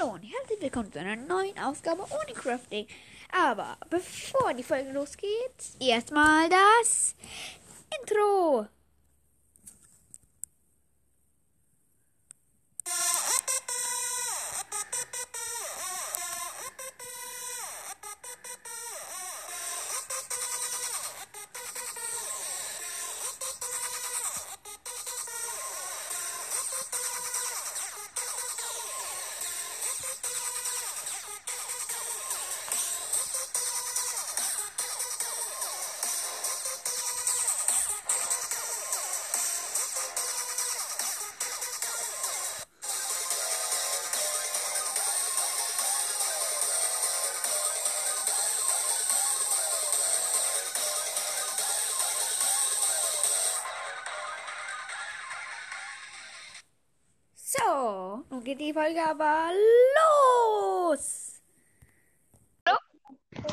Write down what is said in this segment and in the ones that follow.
Hallo und herzlich willkommen zu einer neuen Ausgabe ohne Crafting. Aber bevor die Folge losgeht, erstmal das Intro. Geht die Folge aber los.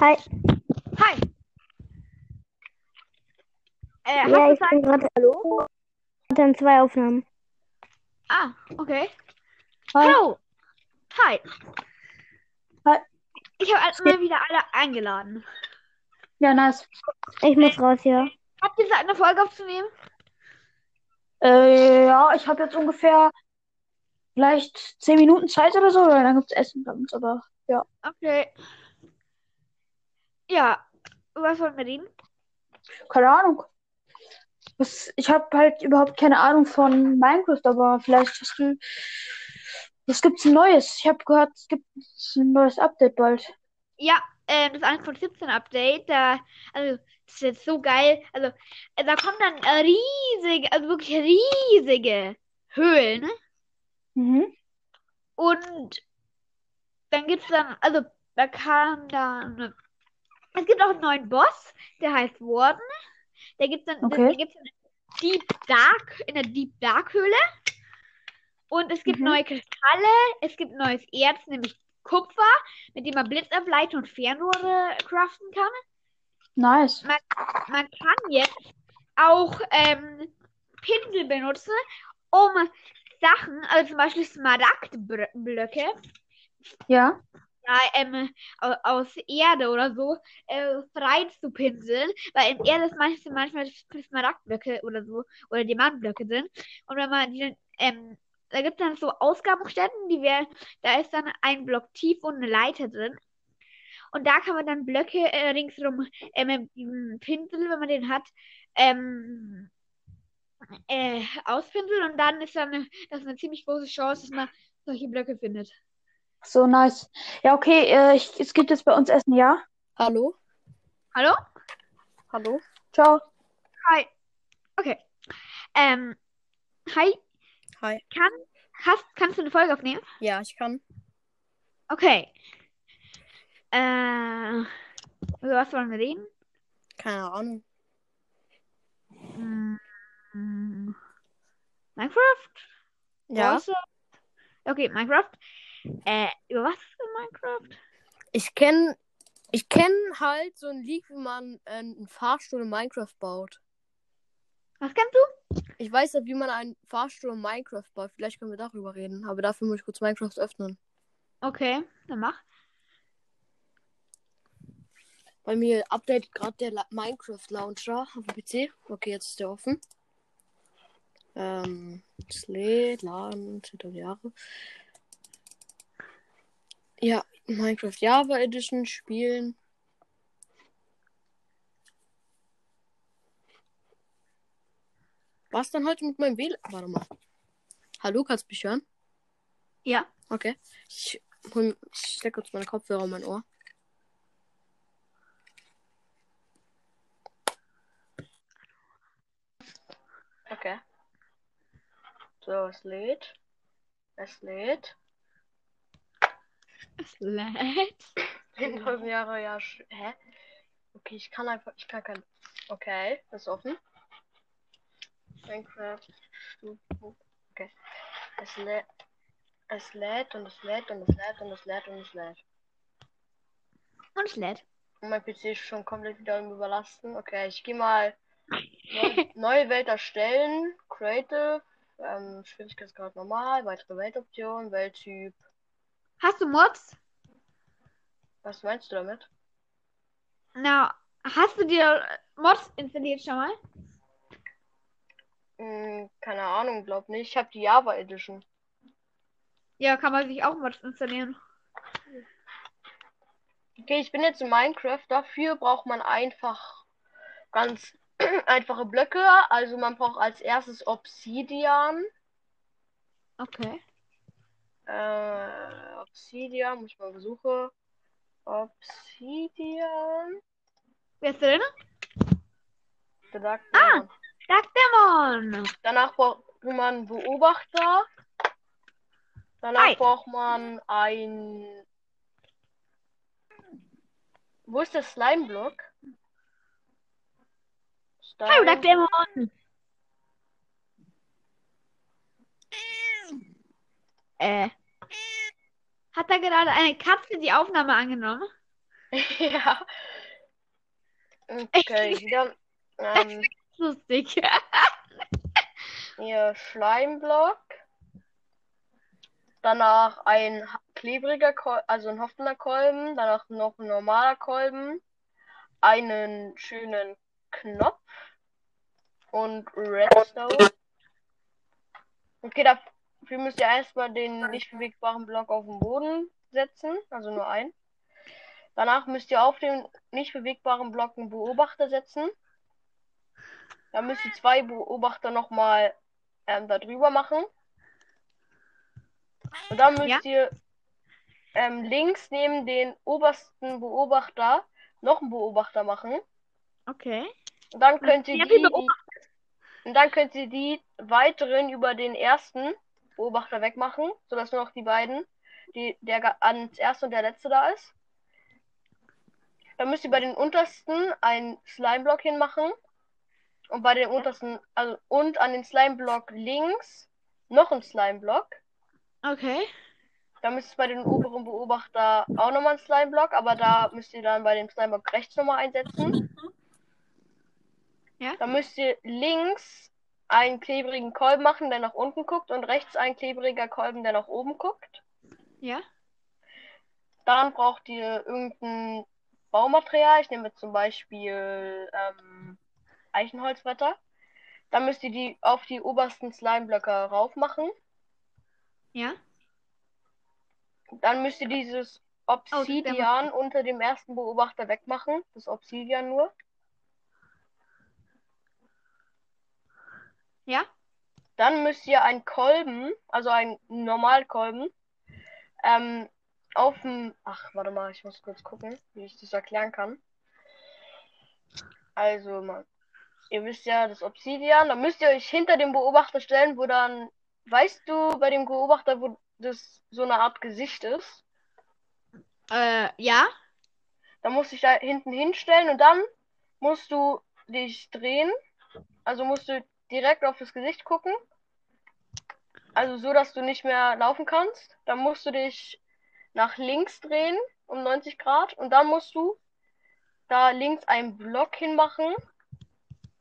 Hi. Hi. Äh, Ja, ich bin gerade. Hallo? Dann zwei Aufnahmen. Ah, okay. Hi. Hallo. Hi. Hi. Ich habe mal wieder alle eingeladen. Ja, nice. Ich muss raus, ja. Habt ihr Zeit, eine Folge aufzunehmen? Äh, ja, ich habe jetzt ungefähr vielleicht zehn Minuten Zeit oder so, weil dann gibt's Essen bei uns, aber ja. Okay. Ja, was wollen wir reden? Keine Ahnung. Was, ich habe halt überhaupt keine Ahnung von Minecraft, aber vielleicht hast du. Es gibt's ein neues. Ich habe gehört, es gibt ein neues Update bald. Ja, ähm, das 1.17 Update, da, also, das ist jetzt so geil. Also, äh, da kommen dann äh, riesige, also wirklich riesige Höhlen. ne? Mhm. Und dann gibt's dann, also, da kann dann, es gibt auch einen neuen Boss, der heißt Warden. Der gibt's dann, Okay. den gibt's in der Deep Dark, in der Deep Dark Höhle. Und es gibt Mhm. neue Kristalle, es gibt neues Erz, nämlich Kupfer, mit dem man Blitzableiter und Fernrohre craften kann. Nice. Man kann jetzt auch ähm, Pinsel benutzen, um Sachen, also zum Beispiel Smaragdblöcke, Ja. ja, ähm, au- aus Erde oder so, äh, frei zu pinseln, weil in Erde ist manchmal, manchmal Smaragdblöcke oder so, oder Diamantblöcke drin. Und wenn man die dann, ähm, da gibt es dann so Ausgabenstätten, die wär, da ist dann ein Block tief und eine Leiter drin. Und da kann man dann Blöcke äh, ringsrum äh, mit Pinsel, wenn man den hat, ähm, äh, auspinseln und dann ist dann eine, das ist eine ziemlich große Chance, dass man solche Blöcke findet. So nice. Ja, okay, äh, ich, es gibt jetzt bei uns Essen, ja? Hallo? Hallo? Hallo? Ciao. Hi. Okay. Ähm, hi. Hi. Kann, hast, kannst du eine Folge aufnehmen? Ja, ich kann. Okay. Äh, über was wollen wir reden? Keine Ahnung. Hm, Minecraft? Ja. Große? Okay, Minecraft. Äh, über was für Minecraft? Ich kenne ich kenn halt so ein Leak, wie man äh, einen Fahrstuhl in Minecraft baut. Was kennst du? Ich weiß nicht, wie man einen Fahrstuhl in Minecraft baut. Vielleicht können wir darüber reden. Aber dafür muss ich kurz Minecraft öffnen. Okay, dann mach. Bei mir updatet gerade der La Minecraft Launcher auf dem PC. Okay, jetzt ist der offen. Ähm, lädt, laden, Tutoriale. Ja, Minecraft Java Edition spielen. Was dann heute mit meinem WLAN? Warte mal. Hallo, kannst du mich hören? Ja. Okay. Ich, hol- ich stecke kurz meine Kopfhörer in mein Ohr. Okay. So, es lädt. Es lädt. Es lädt. Hinter Jahre, ja. Hä? Okay, ich kann einfach. Ich kann kein. Okay, das ist offen. Minecraft. Okay. Es lädt. Es lädt und es lädt und es lädt und es lädt und es lädt. Und es lädt. Und mein PC ist schon komplett wieder im Überlasten. Okay, ich gehe mal neu, neue Welt erstellen. Creative. Ähm, Schwierigkeitsgrad normal. Weitere Weltoption. Welttyp. Hast du Mods? Was meinst du damit? Na, hast du dir Mods installiert schon mal? Hm, keine Ahnung, glaub nicht. Ich habe die Java Edition. Ja, kann man sich auch Mods installieren. Okay, ich bin jetzt in Minecraft. Dafür braucht man einfach ganz einfache Blöcke. Also man braucht als erstes Obsidian. Okay. Äh, Obsidian, muss ich mal besuchen. Obsidian. Wer ist drin? Ah! ja. Dark Demon! Danach braucht man einen Beobachter. Danach Hi. braucht man ein. Wo ist der Slime-Block? Hallo, Dark Stein. Demon! Äh. Hat da gerade eine Katze die Aufnahme angenommen? ja. Okay, wieder. Ähm, Lustig. Ihr Schleimblock. Danach ein klebriger Kolben, also ein hoffender Kolben. Danach noch ein normaler Kolben. Einen schönen Knopf. Und Redstone. Okay, dafür müsst ihr erstmal den nicht bewegbaren Block auf den Boden setzen. Also nur einen. Danach müsst ihr auf den nicht bewegbaren Block einen Beobachter setzen. Dann müsst ihr zwei Beobachter nochmal ähm, da drüber machen. Und dann müsst ihr ähm, links neben den obersten Beobachter noch einen Beobachter machen. Okay. Und dann könnt ihr Ja, die und dann könnt ihr die weiteren über den ersten Beobachter wegmachen, sodass nur noch die beiden, die der ans erste und der letzte da ist. Dann müsst ihr bei den untersten einen Slime-Block hinmachen. Und bei den untersten, also und an den Slime-Block links noch ein Slime-Block. Okay. Dann müsst ihr bei den oberen Beobachter auch nochmal einen Slime-Block, aber da müsst ihr dann bei dem Slime-Block rechts nochmal einsetzen. Ja. Dann müsst ihr links einen klebrigen Kolben machen, der nach unten guckt, und rechts ein klebriger Kolben, der nach oben guckt. Ja. Dann braucht ihr irgendein Baumaterial. Ich nehme zum Beispiel ähm, Eichenholzbretter. Dann müsst ihr die auf die obersten Slime-Blöcke rauf machen. Ja. Dann müsst ihr dieses Obsidian unter dem ersten Beobachter wegmachen. Das Obsidian nur. Ja. Dann müsst ihr einen Kolben, also einen Normalkolben, ähm, auf dem. Ach, warte mal, ich muss kurz gucken, wie ich das erklären kann. Also, man, ihr wisst ja das Obsidian, dann müsst ihr euch hinter dem Beobachter stellen, wo dann, weißt du, bei dem Beobachter, wo das so eine Art Gesicht ist, Äh, ja. dann musst du dich da hinten hinstellen und dann musst du dich drehen. Also musst du direkt auf das Gesicht gucken. Also so, dass du nicht mehr laufen kannst. Dann musst du dich nach links drehen um 90 Grad und dann musst du da links einen Block hinmachen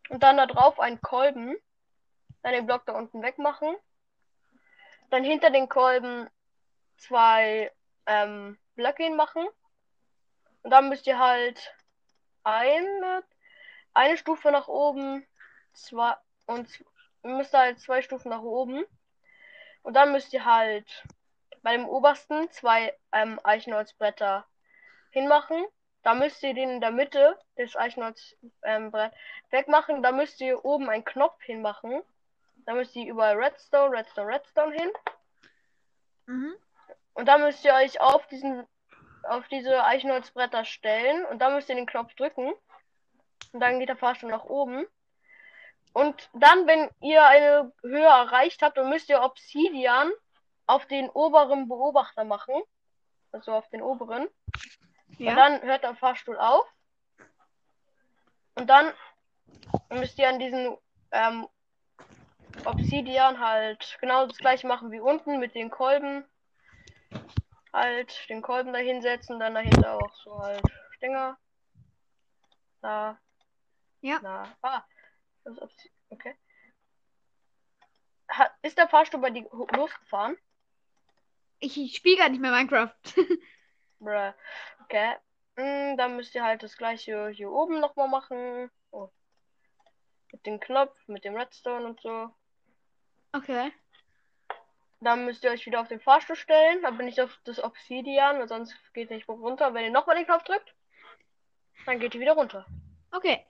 und dann da drauf einen Kolben. Dann den Block da unten wegmachen. Dann hinter den Kolben zwei ähm, Blöcke hinmachen. Und dann müsst ihr halt eine, eine Stufe nach oben, zwei und müsst ihr halt zwei Stufen nach oben. Und dann müsst ihr halt bei dem obersten zwei ähm, Eichenholzbretter hinmachen. Da müsst ihr den in der Mitte des Eichenholzbrett ähm, wegmachen. Da müsst ihr oben einen Knopf hinmachen. Da müsst ihr überall Redstone, Redstone, Redstone hin. Mhm. Und dann müsst ihr euch auf diesen, auf diese Eichenholzbretter stellen und dann müsst ihr den Knopf drücken. Und dann geht der Fahrstuhl nach oben. Und dann, wenn ihr eine Höhe erreicht habt, dann müsst ihr Obsidian auf den oberen Beobachter machen. Also auf den oberen. Ja. Und dann hört der Fahrstuhl auf. Und dann müsst ihr an diesen ähm, Obsidian halt genau das gleiche machen wie unten mit den Kolben. Halt den Kolben da hinsetzen, dann dahinter auch so halt Stänger. Da. Ja. Da. Ah. Okay. Hat, ist der Fahrstuhl bei dir losgefahren? Ich spiele gar nicht mehr Minecraft. Bruh. Okay. Mm, dann müsst ihr halt das gleiche hier oben nochmal machen. Oh. Mit dem Knopf, mit dem Redstone und so. Okay. Dann müsst ihr euch wieder auf den Fahrstuhl stellen. Bin ich auf das Obsidian, weil sonst geht nicht runter. Wenn ihr nochmal den Knopf drückt, dann geht ihr wieder runter. Okay.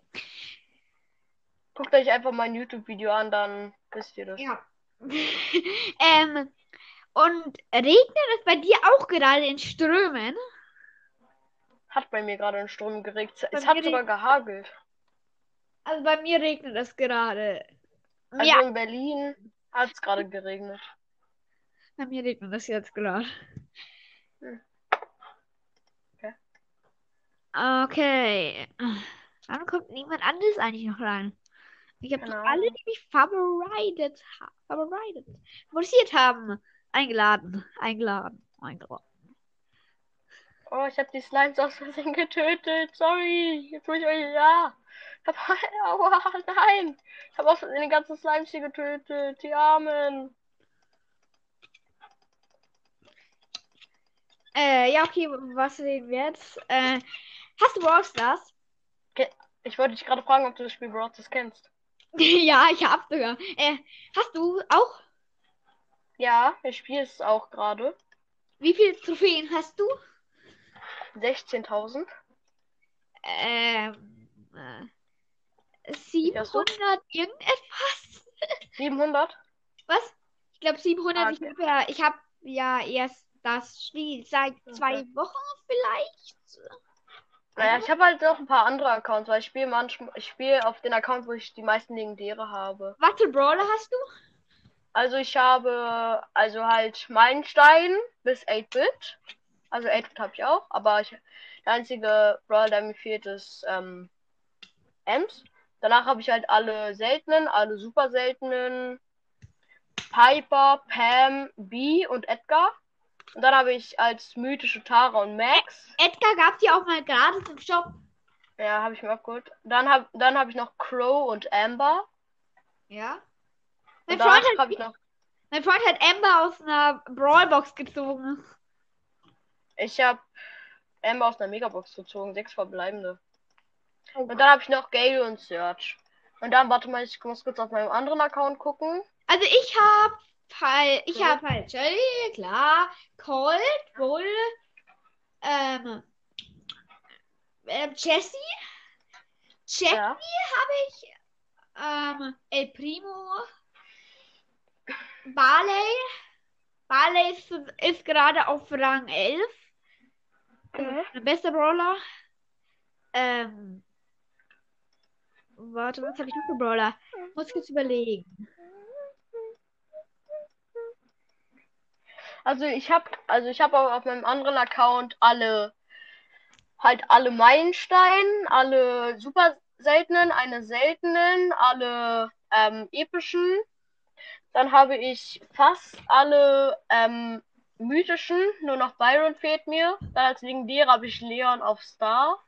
Guckt euch einfach mein YouTube-Video an, dann wisst ihr das. Ja. ähm, und regnet es bei dir auch gerade in Strömen? Hat bei mir gerade in Strom geregnet. Bei Es hat sogar gehagelt. Also bei mir regnet es gerade. Also ja, in Berlin hat es gerade geregnet. bei mir regnet es jetzt gerade. Hm. Okay. Okay. Warum kommt niemand anderes eigentlich noch rein? Ich habe Keine alle, die mich favorited, ha favorited, favorisiert haben, eingeladen, eingeladen, eingeladen. Oh, ich habe die Slimes aus Versehen getötet. Sorry. Jetzt muss ich euch. Ja. Ich hab, aua, nein. Ich habe aus Versehen die ganzen Slimes hier getötet. Die Armen. Äh, ja, okay, was reden wir jetzt? Äh, hast du Brawl Stars? Ich wollte dich gerade fragen, ob du das Spiel Brawl Stars kennst. ja, ich hab sogar. Äh, hast du auch? Ja, ich spiele es auch gerade. Wie viele Trophäen hast du? 16.000. Ähm, äh, hast du? 700 irgendetwas? 700? Was? Ich glaube 700. Ah, Ich, okay. hab ja, ich habe ja erst das Spiel seit zwei. Wochen vielleicht. Naja, ich habe halt noch ein paar andere Accounts, weil ich spiele manchmal, ich spiele auf den Account, wo ich die meisten Legendäre habe. Für Brawler hast du? Also ich habe also halt Meilenstein bis 8-Bit. Also 8-Bit habe ich auch, aber ich, der einzige Brawler, der mir fehlt, ist ähm, Ems. Danach habe ich halt alle seltenen, alle super seltenen. Piper, Pam, B und Edgar. Und dann habe ich als mythische Tara und Max. Edgar gab dir auch mal gratis im Shop. Ja, habe ich mir abgeholt. Dann habe dann hab ich noch Crow und Amber. Ja. Mein Freund, hat, habe noch. mein Freund hat Amber aus einer Brawlbox gezogen. Ich habe Amber aus einer Megabox gezogen, sechs verbleibende. Und dann habe ich noch Gale und Search. Und dann, warte mal, ich muss kurz auf meinem anderen Account gucken. Also ich hab halt, ich Ja. hab halt Shelly, klar, Colt, Bull, ähm, ähm Jessie, Jessie Ja. habe ich, ähm, El Primo, Barley, Barley ist, ist gerade auf Rang 11, Okay. der beste Brawler, ähm, warte, was habe ich noch für Brawler? Muss ich kurz überlegen. Also ich habe, also ich habe auf meinem anderen Account alle, halt alle Meilensteine, alle super seltenen, eine seltenen, alle ähm, epischen. Dann habe ich fast alle ähm, mythischen, nur noch Byron fehlt mir. Dann als legendäre habe ich Leon auf Star.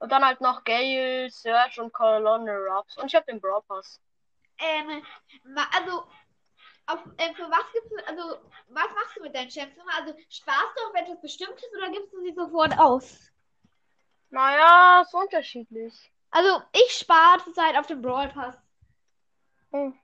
Und dann halt noch Gale, Search und Colonel Ruffs. Und ich habe den Brawl Pass. Ähm, also, auf, äh, für was gibst du, also, was machst du mit deinen immer? Also, sparst du auf etwas Bestimmtes oder gibst du sie sofort aus? Naja, ist unterschiedlich. Also, ich spare zurzeit auf dem Brawl Pass. Hm.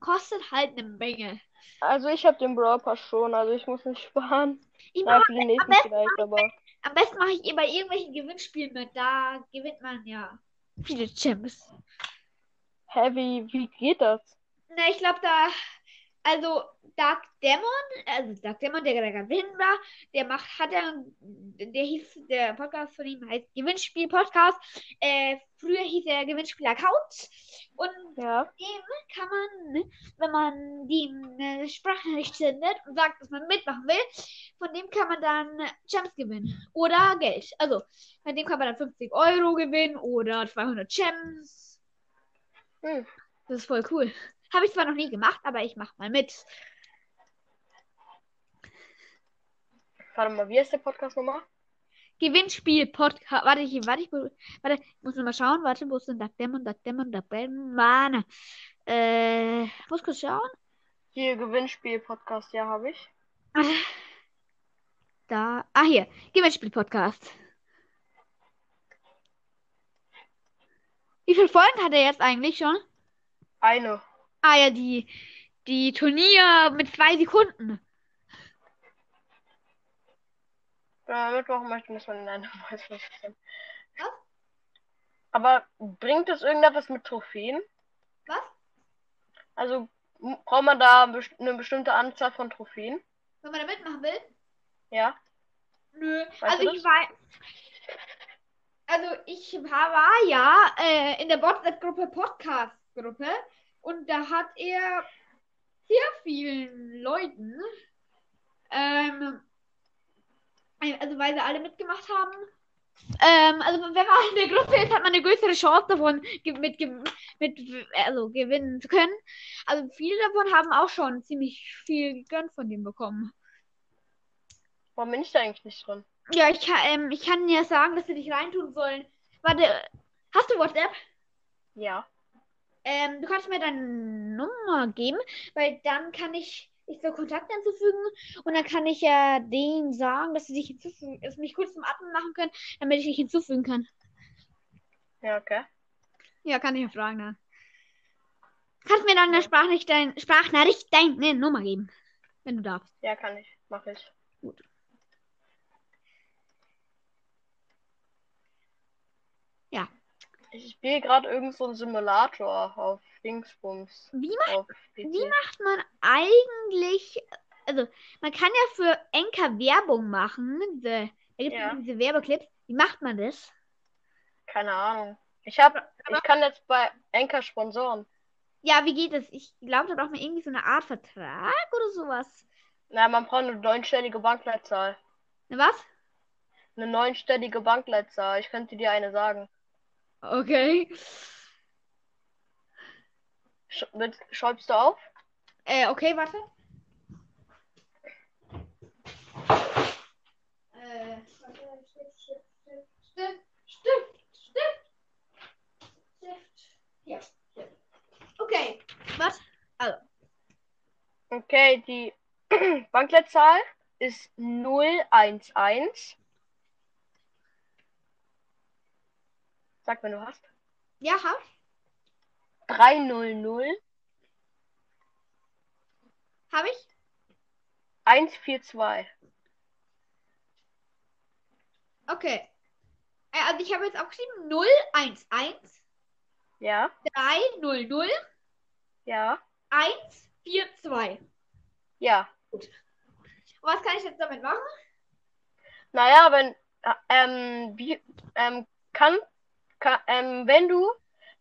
Kostet halt eine Menge. Also ich habe den Brawl Pass schon, also ich muss nicht sparen. Ich mach, den nächsten besten vielleicht, aber. am besten mache ich eh bei irgendwelchen Gewinnspielen mit. Da gewinnt man ja viele Champs. Hä, wie, wie geht das? Na, ich glaube, da, also Dark Demon, also Dark Demon, der gerade gewinnen war, der macht, hat er, der hieß, der Podcast von ihm heißt Gewinnspiel-Podcast. Äh, früher hieß er Gewinnspiel-Account. Und Ja. dem kann man, wenn man dem eine Sprachnachricht sendet und sagt, dass man mitmachen will, von dem kann man dann Gems gewinnen. Oder Geld. Also, bei dem kann man dann 50 Euro gewinnen oder 200 Gems. Hm. Das ist voll cool. Habe ich zwar noch nie gemacht, aber ich mache mal mit. Warte mal, wie ist der Podcast nochmal? Gewinnspiel Podcast. Warte, ich, warte, ich, warte, ich muss noch mal schauen. Warte, wo ist denn Duck Demon, Duck Demon, Duck Demon? Mann. Äh, muss kurz schauen. Hier, Gewinnspiel-Podcast, ja, habe ich. Da. Ah, hier. Gewinnspiel-Podcast. Wie viele Folgen hat er jetzt eigentlich schon? Eine. Ah, ja, die, die Turnier mit zwei Sekunden. Ja, Mittwoch möchte muss man in einer Weiß was. Was? Aber bringt es irgendetwas mit Trophäen? Was? Also braucht man da eine bestimmte Anzahl von Trophäen? Wenn man da mitmachen will? Ja. Nö. Weißt also ich das? war. Also ich war, war ja äh, in der WhatsApp-Gruppe Podcast-Gruppe und da hat er sehr vielen Leuten, ähm, also weil sie alle mitgemacht haben. Ähm, also wenn man in der Gruppe ist, hat man eine größere Chance davon, mit, mit also gewinnen zu können. Also viele davon haben auch schon ziemlich viel gegönnt von dem bekommen. Warum bin ich da eigentlich nicht drin? Ja, ich, kann- ähm, ich kann dir sagen, dass sie dich reintun sollen. Warte, hast du WhatsApp? Ja. Ähm, du kannst mir deine Nummer geben, weil dann kann ich, ich so Kontakte hinzufügen und dann kann ich ja denen sagen, dass sie dich hinzufügen, dass sie mich kurz zum Atmen machen können, damit ich dich hinzufügen kann. Ja, okay. Ja, kann ich ja fragen dann. Kannst mir dann in der Sprachnachricht, dein, Sprachnachricht deine Nummer geben, wenn du darfst. Ja, kann ich. Mach ich. Gut. Ja. Ich spiele gerade irgend so einen Simulator auf Dingsbums. Wie macht. Wie macht man eigentlich, also man kann ja für Enker Werbung machen, diese, da gibt es Ja. diese Werbeclips. Wie macht man das? Keine Ahnung. Ich hab, ich kann jetzt bei Enker sponsoren. Ja, wie geht das? Ich glaube, da braucht man irgendwie so eine Art Vertrag oder sowas. Na, man braucht eine neunstellige Bankleitzahl. Ne, was? Eine neunstellige Bankleitzahl. Ich könnte dir eine sagen. Okay. Sch mit, schreibst du auf? Äh, okay, warte. Äh, Stift, Stift, Stift, Stift, Stift, Stift. Ja, Stift. Okay, was? Okay, die Bankleitzahl ist 011. Sag, wenn du hast. Ja, hab. 300 Hab ich? 142. Okay. Äh, also ich habe jetzt aufgeschrieben 011 Ja, 300 ja, 142. ja. Und was kann ich jetzt damit machen? Naja, wenn, äh, ähm, wie, ähm, kann, kann, ähm, wenn du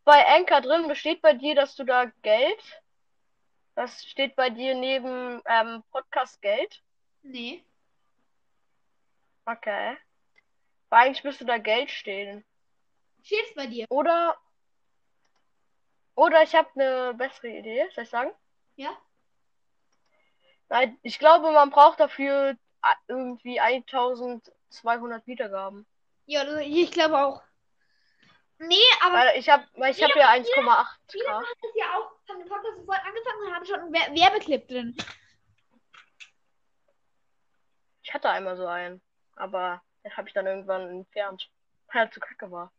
bei Anchor drin bist, steht bei dir, dass du da Geld, das steht bei dir neben, ähm, Podcast Geld. Nee. Okay. Weil eigentlich müsste da Geld stehen. Steht's bei dir? Oder, oder ich habe eine bessere Idee, soll ich sagen? Ja? Nein, ich glaube, man braucht dafür äh, irgendwie 1200 Wiedergaben. Ja, also ich glaube auch. Nee, aber Weil ich habe, ich habe ja 1,8 viele machen das ja auch, haben den Podcast sofort angefangen und haben schon einen Wer- Werbeclip drin. Ich hatte einmal so einen, aber den habe ich dann irgendwann entfernt, weil er zu kacke war.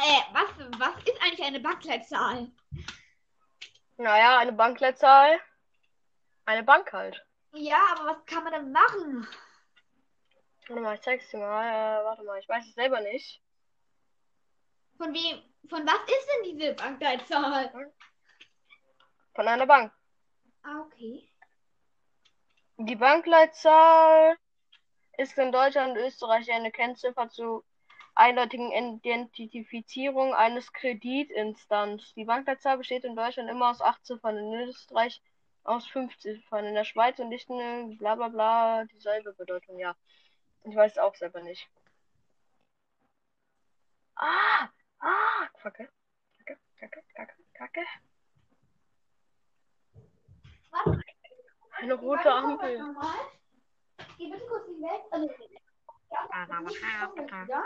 Äh, was, was ist eigentlich eine Bankleitzahl? Naja, eine Bankleitzahl. Eine Bank halt. Ja, aber was kann man dann machen? Warte mal, ich zeig's dir mal. Äh, warte mal, ich weiß es selber nicht. Von wem, von was ist denn diese Bankleitzahl? Von einer Bank. Ah, okay. Die Bankleitzahl ist in Deutschland und Österreich eine Kennziffer zur eindeutigen Identifizierung eines Kreditinstanz. Die Bankleitzahl besteht in Deutschland immer aus acht Ziffern, in Österreich aus fünf Ziffern, in der Schweiz und Liechtenstein bla bla bla dieselbe Bedeutung, ja. Ich weiß es auch selber nicht. Ah! Ah! Kacke. Kacke, kacke, kacke, kacke. Was? Eine rote Ampel. Geh bitte kurz nicht weg. Also, ja, ja.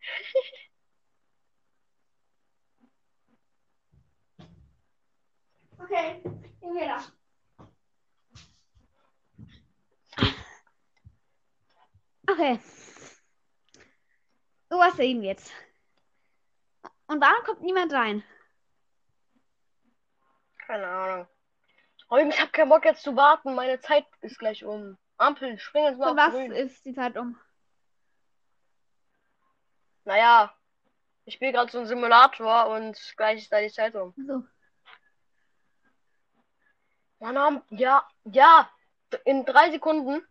Okay, gehen wir da. Okay. So was sehen wir jetzt. Und warum kommt niemand rein? Keine Ahnung. Oh, ich hab keinen Bock jetzt zu warten. Meine Zeit ist gleich um. Ampel, spring jetzt mal Für auf was grün. ist die Zeit um? Naja, ich spiele gerade so einen Simulator und gleich ist da die Zeit um. So. Mann, ja, ja, in drei Sekunden.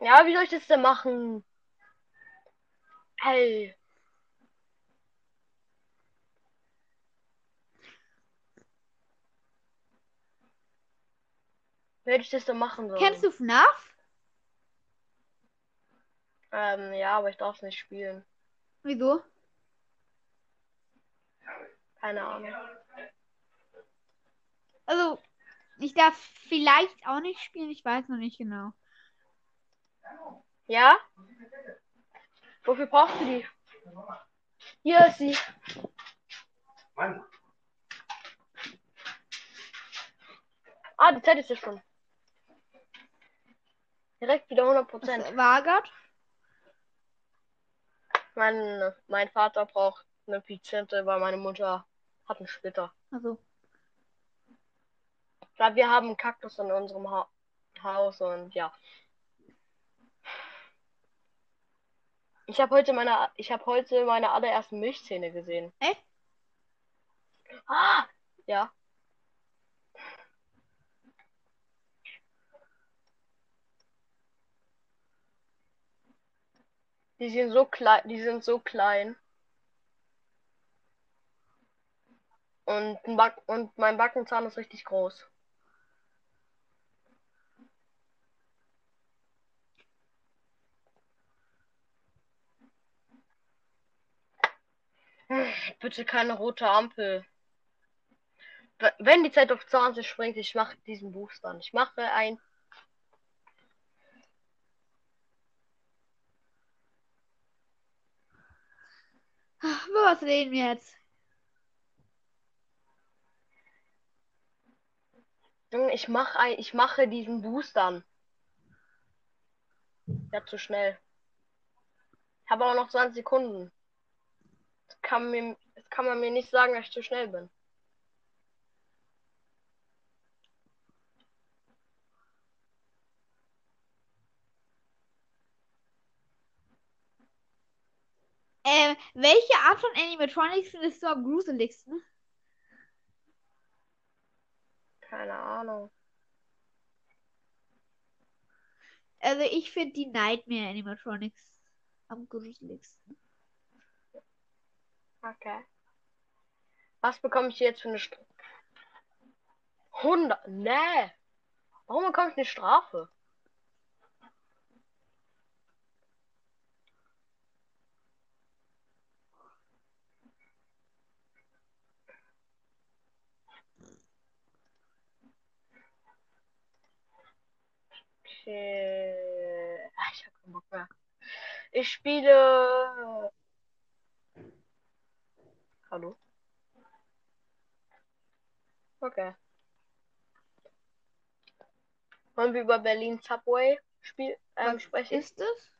Ja, wie soll ich das denn machen? Hey. Wie hätte ich das denn machen sollen? Kennst du FNAF? Ähm, ja, aber ich darf es nicht spielen. Wieso? Keine Ahnung. Also, ich darf vielleicht auch nicht spielen, ich weiß noch nicht genau. Ja? Wofür brauchst du die? Hier ist sie. Mann, Ah, die Zeit ist ja schon. Direkt wieder 100%. Wagert? Mein, mein Vater braucht eine Pizente, weil meine Mutter hat einen Splitter. Also, Glaube, wir haben einen Kaktus in unserem ha Haus und ja. Ich habe heute meine, ich habe heute meine allerersten Milchzähne gesehen. Echt? Ah, ja. Die sind so klein, die sind so klein. Und, Back und mein Backenzahn ist richtig groß. Bitte keine rote Ampel. Wenn die Zeit auf 20 springt, ich mache diesen Booster. Ich mache ein. über was reden wir jetzt? Junge, Ich mache ein, ich mache diesen Boostern. Ja, zu schnell. Ich habe aber noch 20 Sekunden. Das kann mir, das kann man mir nicht sagen, dass ich zu schnell bin. Ähm, welche Art von Animatronics findest du am gruseligsten? Keine Ahnung. Also, ich finde die Nightmare Animatronics am gruseligsten. Okay. Was bekomme ich jetzt für eine Strafe? 100. Nee. Warum bekomme ich eine Strafe? Okay. Ich habe keinen Bock mehr. Ich spiele. Hallo? Okay. Wollen wir über Berlin Subway spiel ähm, Was sprechen? ist es?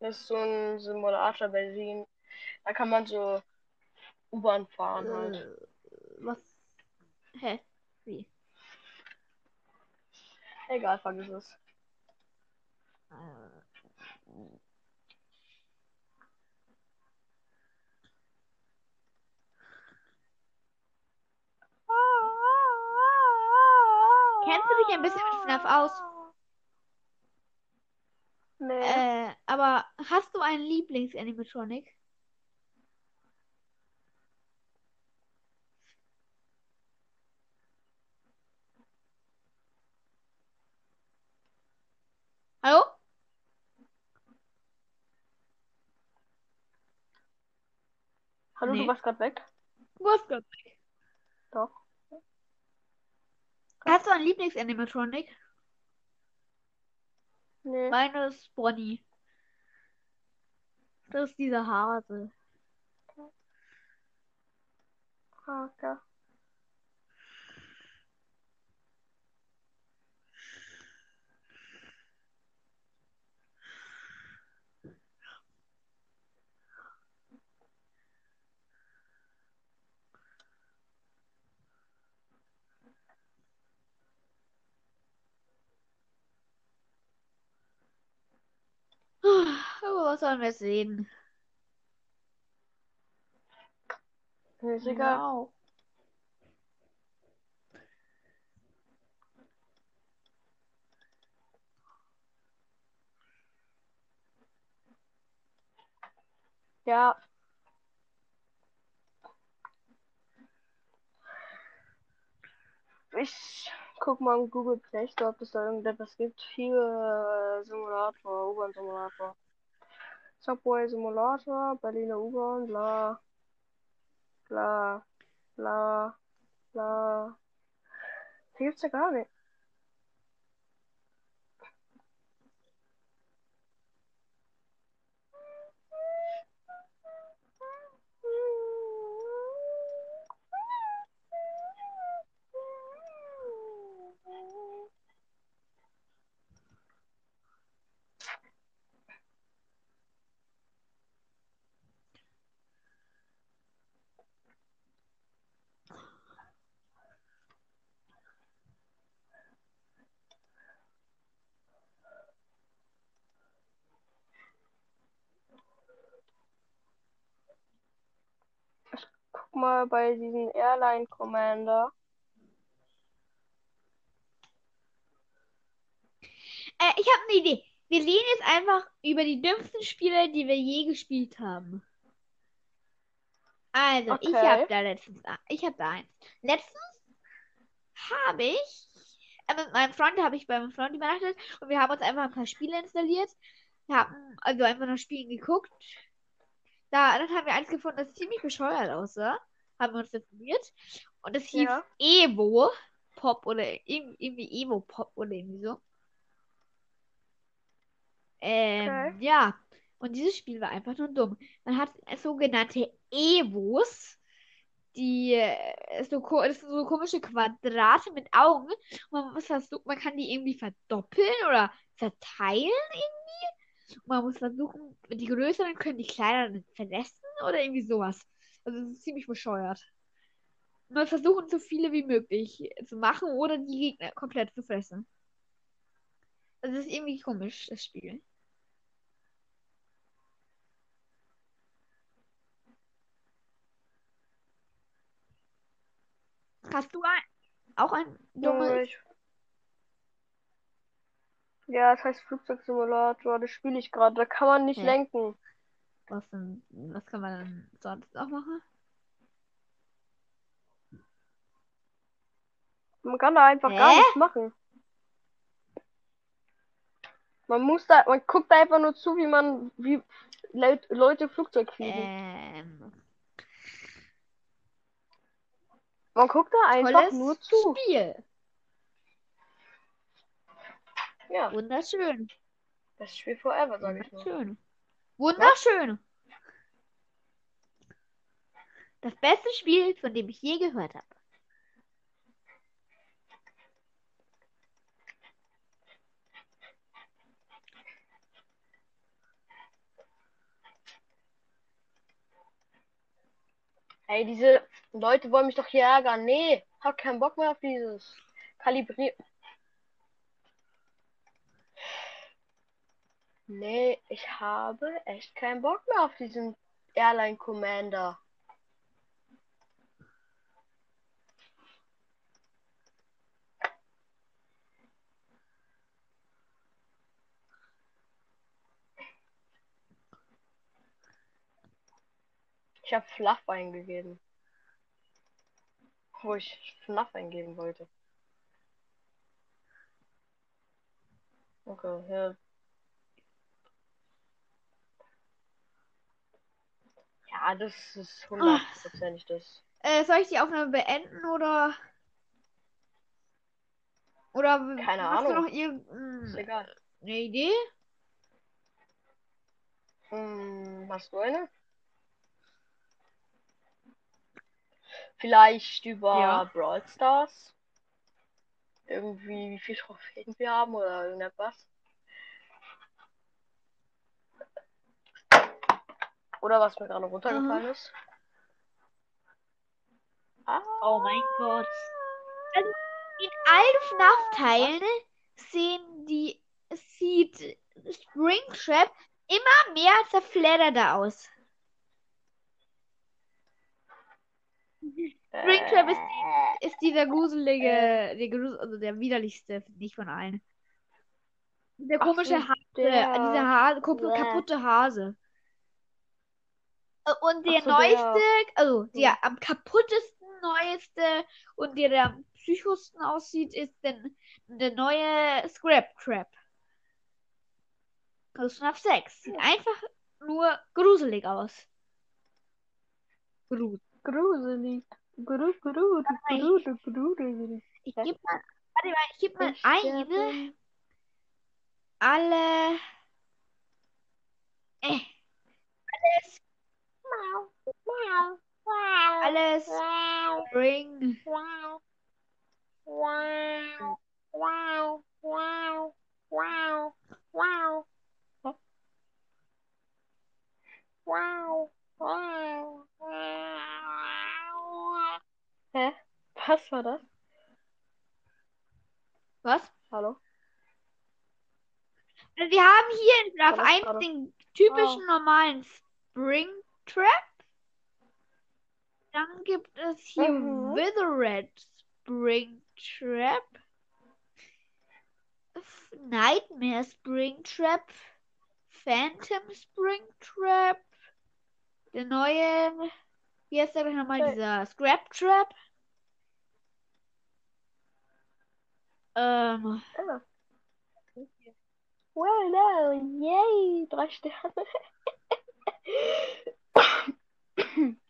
Das ist so ein Simulator Berlin. Da kann man so U-Bahn fahren halt. Äh, was? Hä? Wie? Egal, vergiss es. Kennst du dich ein bisschen mit FNAF aus? Nee. Äh, aber hast du einen Lieblings-Animatronic? Hallo? Hallo, nee. du warst gerade weg? Wolfgang. Doch. Hast du einen Lieblingsanimatronic? Nee. Meine ist Bonnie. Das ist dieser Hase. Hase. Was sollen wir sehen? Mir ist egal. Wow. Ja. Ich guck mal im Google Play Store, ob es da irgendetwas gibt. Hier äh, Simulator, U-Bahn-Simulator. Subway Simulator, Berliner U-Bahn, bla. Bla. Bla. Bla. Hier gibt's ja gar nicht. Mal bei diesem Airline Commander. Äh, ich habe eine Idee. Wir reden jetzt einfach über die dümmsten Spiele, die wir je gespielt haben. Also, ich Okay. habe da letztens, ich habe da eins. Letztens habe ich, äh, mit meinem Freund habe ich bei meinem Freund übernachtet und wir haben uns einfach ein paar Spiele installiert. Wir haben also einfach nach Spielen geguckt. Da, dann haben wir eins gefunden, das ziemlich bescheuert aussah. Haben wir uns probiert. Und das hieß Ja. Evo Pop oder irg- irgendwie Evo Pop oder irgendwie so. Ähm, Okay. ja. Und dieses Spiel war einfach nur dumm. Man hat sogenannte Evos, die äh, so, das sind so komische Quadrate mit Augen. Und man muss versuchen, man kann die irgendwie verdoppeln oder verteilen irgendwie. Und man muss versuchen, die größeren können die kleineren verletzen oder irgendwie sowas. Also es ist ziemlich bescheuert. Man versuchen so viele wie möglich zu machen oder die Gegner komplett zu fressen. Also es ist irgendwie komisch, das Spiel. Hast du ein, auch ein dummes? Ja, das heißt Flugzeugsimulator, das spiele ich gerade. Da kann man nicht Ja. lenken. Was denn, was kann man denn sonst auch machen? Man kann da einfach gar Hä? nichts machen. Man muss da, man guckt da einfach nur zu, wie man, wie Leut, Leute Flugzeug fliegen. Ähm, Man guckt da einfach nur zu. Spiel. Ja, Wunderschön. das Spiel forever, sag ich mal. Wunderschön. Wunderschön. Das beste Spiel, von dem ich je gehört habe. Ey, diese Leute wollen mich doch hier ärgern. Nee, hab keinen Bock mehr auf dieses Kalibrieren. Nee, ich habe echt keinen Bock mehr auf diesen Airline Commander. Ich habe Fluff eingegeben. Wo ich FNAF eingeben wollte. Okay, ja. Ja, das ist hundertprozentig das. Äh, soll ich die Aufnahme beenden oder? Oder Keine hast du Ahnung. noch irgendein Ist egal. Eine Idee? Hm, hast du eine? Vielleicht über Ja. Brawl Stars? Irgendwie, wie viele Trophäen wir haben oder irgendetwas? Oder was mir gerade runtergefallen ist? Ah, Oh mein Gott. Also in allen FNAF-Teilen sehen die sieht Springtrap immer mehr zerfledderter aus. Springtrap ist, ist dieser gruselige, der grus also der widerlichste, ich von allen. Der Ach komische Hase, der- dieser Hase, kaputte Hase. Und der so, der- neueste, also der am kaputtesten neueste und der, der am psychosten aussieht, ist denn der neue Scrap Trap. Aus FNAF 6. Sieht einfach nur gruselig aus. Gruselig. Gruselig. Gru, gru, gru, gru, gruselig. Ich Hä? gebe mal, warte mal, ich gebe mal Ich ein, sterbe. alle, äh, alles, alles Spring, Hä? Was war das? was? Hallo? Also wir haben hier das 1 gerade- den typischen normalen Spring Trap. Dann gibt es hier Mhm. Withered Spring Trap. Nightmare Spring Trap. Phantom Spring Trap. Der neue, wie heißt der nochmal, Äh. dieser Scrap Trap. Ähm, Ah. Well, no, yay, drei Sterne.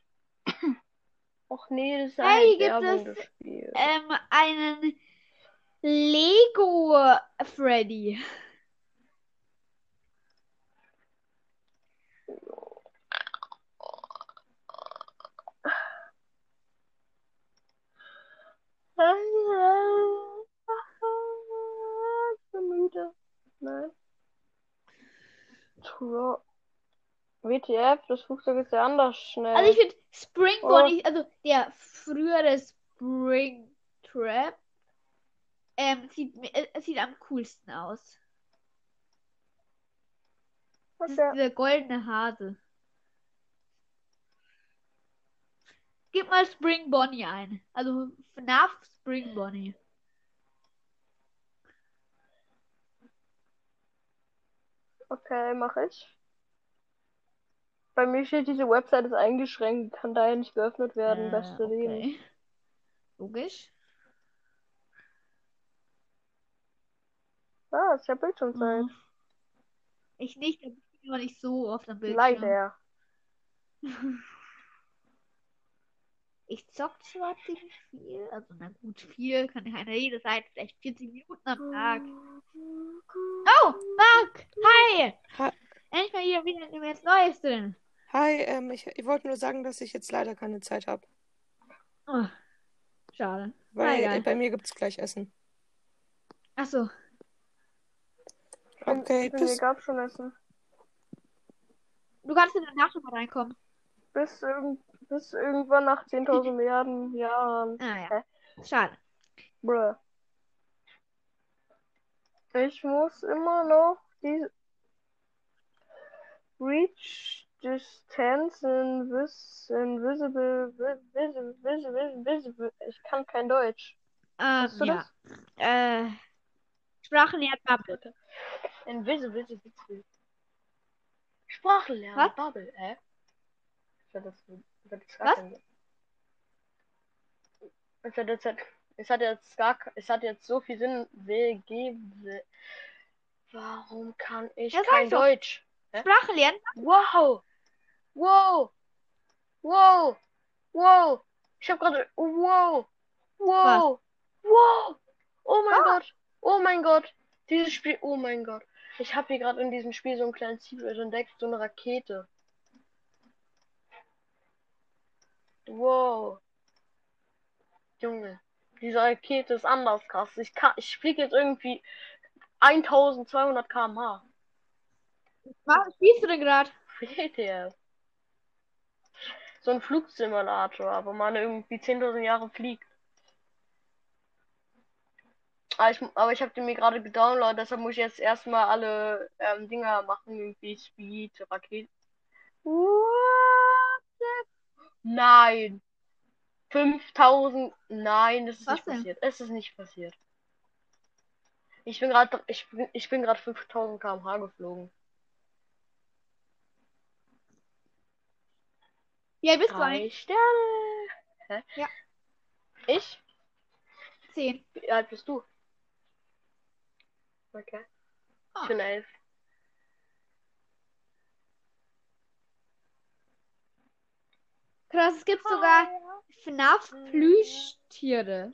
Och nee, das ist Hey, eine gibt es- ähm, einen Lego Freddy. Ich bin müde. Nein. Tro WTF, das Flugzeug ist ja anders schnell. Also ich finde Spring Oh. Bonnie, also der frühere Spring Trap, ähm, sieht, äh, sieht am coolsten aus. Das ist okay. dieser goldene Hase. Gib mal Spring Bonnie ein. Also FNAF Spring Bonnie. okay, mache ich. Bei mir steht, diese Website ist eingeschränkt, kann daher nicht geöffnet werden. Äh, Beste Leben. okay. Logisch. Ah, ist ja Bildschirmzeit. Mhm. Ich nicht, ich bin aber nicht so oft am Bildschirm. Leider. Ich zock zwar ziemlich viel, also na gut, viel kann keiner jede Zeit, vielleicht 40 Minuten am Tag. Oh, Marc, hi! Hi. Endlich mal hier wieder was Neues drin. Hi, ähm, ich, ich wollte nur sagen, dass ich jetzt leider keine Zeit habe. Oh, schade. Weil äh, bei mir gibt es gleich Essen. Achso, Okay, Bei mir bis. gab schon Essen. du kannst ja danach noch mal reinkommen. Bis, irgend, bis irgendwann nach 10.000 Milliarden Jahren. Ah ja, schade. Bruh. Ich muss immer noch die Reach Distance Invis Invisible vi- Visible Visible Visible Ich kann kein Deutsch. Ähm, Hast du ja. Äh, Sprachenlehrt Bubble. Invisible Visible. Sprachenlernen, Was? Bubble, hä? Ich hatte das, das Was? Es hat jetzt, es hat jetzt gar, es hat jetzt so viel Sinn gegeben. Warum kann ich sag kein. Deutsch? Hä? Sprachenlernen? Wow! Wow! Wow! Wow! Ich hab gerade. Wow! Wow! Wow! Oh mein Ah. Gott! Oh mein Gott! Dieses Spiel. Oh mein Gott! Ich habe hier gerade in diesem Spiel so einen kleinen Secret entdeckt, so eine Rakete. Wow. Junge, diese Rakete ist anders krass. Ich kann, ich fliege jetzt irgendwie 1200 km/h. Was spielst du denn gerade? WTF. So ein Flugsimulator, aber man irgendwie 10.000 Jahre fliegt. Aber ich, aber ich habe den mir gerade gedownloadet, deshalb muss ich jetzt erstmal alle ähm, Dinger machen, irgendwie Speed, Raketen. Nein. 5000. Nein, das ist Was nicht denn? passiert. Es ist nicht passiert. Ich bin gerade ich bin, ich bin gerade 5000 km/h geflogen. Alt bist du Drei eigentlich? Sterne. Hä? Ja. Ich? Zehn. Wie alt bist du? Okay. Ah. Ich bin elf. Krass, es gibt sogar FNAF Plüschtiere.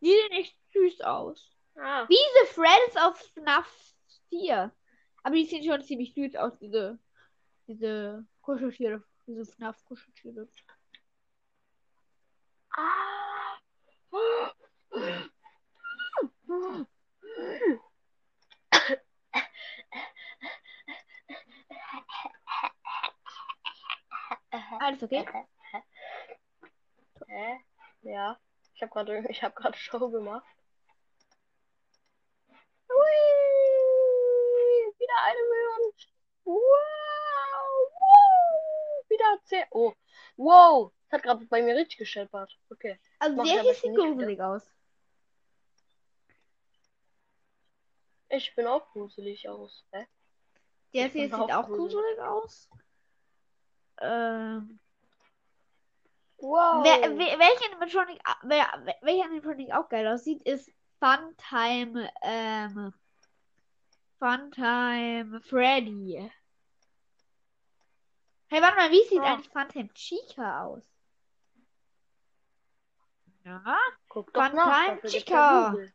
Die sehen echt süß aus. Ah. Wie diese Friends aus FNAF 4. Aber die sehen schon ziemlich süß aus, diese, diese Kuscheltiere. Diese FNAF Kuscheltiere. Ah. Alles okay? Hä? Ja. Ich habe gerade ich habe gerade Show gemacht. Hui, wieder eine Million. Wow. Wieder 10. Oh. Wow. Das hat gerade bei mir richtig gescheppert. Okay. Also Mach der hier sieht gruselig aus. Ich bin auch gruselig aus. Hä? Der hier sieht auch gruselig. aus. Ähm, Wow. wer, wer, welcher Animatronic, wer, wer- welcher Animatronic auch geil aussieht, ist Funtime, ähm, Funtime Freddy. Hey, warte mal, wie sieht Ah. eigentlich Funtime Chica aus? Ja. Guck doch Fun nach. Gibt's Chica. ja.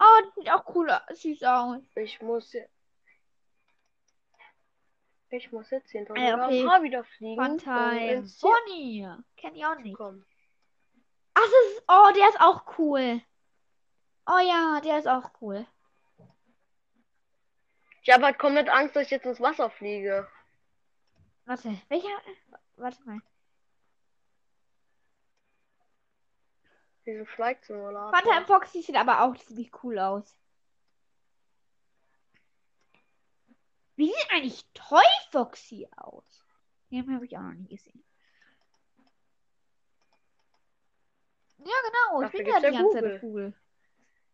Oh, das sieht auch cool aus, süß aus. Ich muss ja- ich muss jetzt 10.000 Ah, okay. km/h wieder fliegen, Funtime ins Ziel Bonnie. Kenn ich auch nicht. kommen. Ach, das ist, oh, der ist auch cool. Oh ja, der ist auch cool. Ich habe halt komplett Angst, dass ich jetzt ins Wasser fliege. Warte, welcher? Warte mal. Diesen Flight Simulator. Funtime Foxy sieht aber auch ziemlich cool aus. Wie sieht eigentlich Toy Foxy aus? Den habe ich auch noch nie gesehen. Ja, genau. Ich Dafür bin gibt's ja die ganze Zeit Google.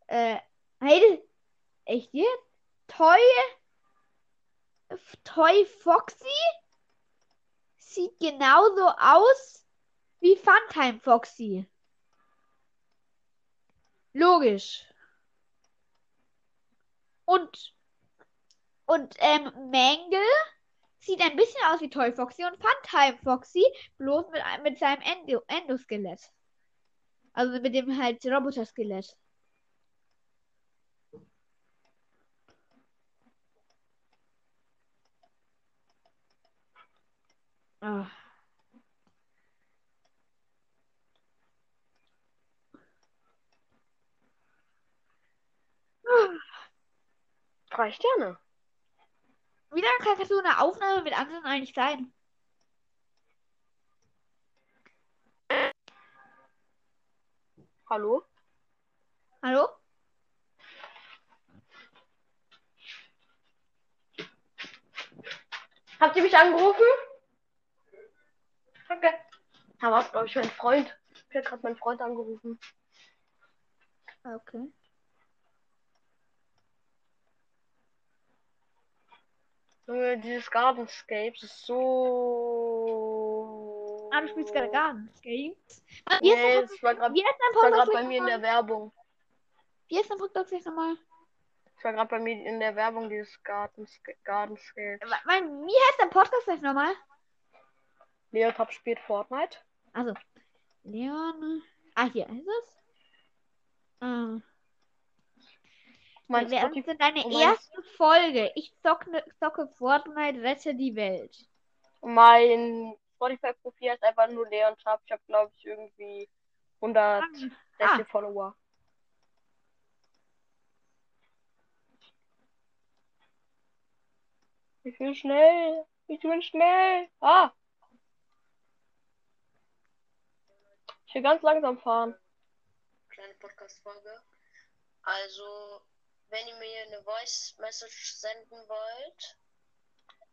Äh, hey, echt jetzt? Toy, Toy Foxy sieht genauso aus wie Funtime Foxy. Logisch. Und, und ähm, Mangle sieht ein bisschen aus wie Toy Foxy und Funtime Foxy, bloß mit, mit seinem Endo Endoskelett. Also mit dem halt Roboter-Skelett. Ah. Drei Sterne. Wie lange kann so eine Aufnahme mit anderen eigentlich sein? Hallo? Hallo? Habt ihr mich angerufen? Okay. Da war glaube ich, mein Freund. Ich habe gerade meinen Freund angerufen. Okay. Junge, dieses Gardenscapes ist so. Ah, du spielst gerade Gardens Games. Wie Nee, es war gerade bei mir in der? Werbung. Wie ist dein Podcast gleich nochmal? Es war gerade bei mir in der Werbung dieses Gardensca Gardenscapes. Wie heißt dein Podcast gleich nochmal? Leotop spielt Fortnite. Also, Leon. Ah, hier ist es. Ah. Mein Wer denn deine mein- erste Folge? Ich zocke, zocke Fortnite, rette die Welt. Mein Spotify-Profil heißt einfach nur Leon Tab. Ich habe, glaube ich, irgendwie 160 Ah. Follower. Ich will schnell. Ich will schnell. Ah. Ich will ganz langsam fahren. kleine Podcast-Folge. Also, wenn ihr mir eine Voice-Message senden wollt,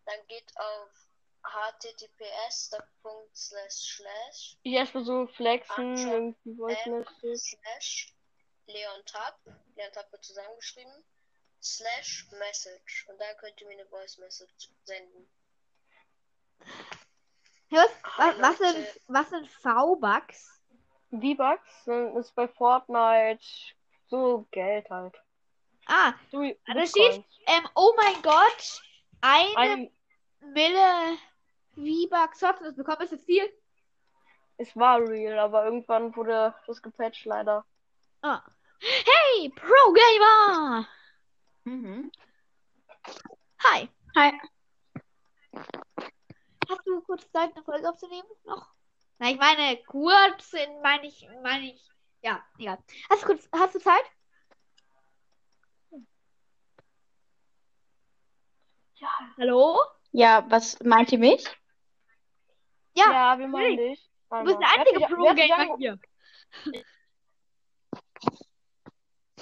dann geht auf https slash Ich erstmal so flexen, irgendwie Voice Ähm, Message. slash leontab, leontab wird zusammengeschrieben, slash message. Und da könnt ihr mir eine Voice-Message senden. Was, was, was, sind, was sind V-Bucks? V-Bucks sind- ist bei Fortnite so Geld halt. Ah, So wie Da steht, ähm, oh mein Gott, eine Ein, Mille V-Bucks kostenlos bekommen. Ist das viel? es war real, aber irgendwann wurde das gepatcht leider. Ah. Hey, Pro Gamer! Mhm. Hi. Hi. Hast du kurz Zeit, eine Folge aufzunehmen? Noch? Na, ich meine, kurz in, meine ich, meine ich, ja, egal. Hast du kurz, hast du Zeit? Ja. Hallo? Ja, was meint ihr mich? Ja, Ja, wir meinen dich. du bist der einzige Wer hat dich- Pro wer hat dich Gamer ange- hier.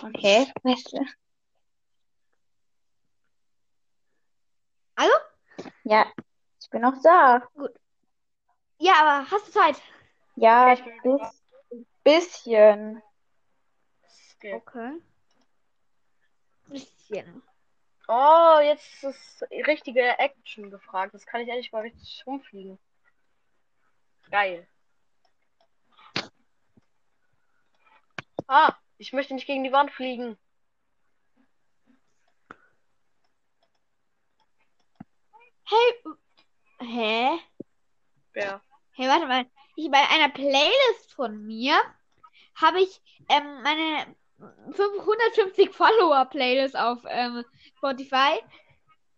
Okay, du. Hallo? Ja, ich bin noch da. Ja, aber hast du Zeit? Ja, bin bis, bisschen. Okay. Okay. Bisschen. Oh, jetzt ist richtige Action gefragt. Das kann ich endlich mal richtig rumfliegen. Geil. Ah, ich möchte nicht gegen die Wand fliegen. Hey, hä? Ja. Hey, warte mal. Ich, bei einer Playlist von mir habe ich ähm, meine 550 Follower Playlist auf ähm, Spotify.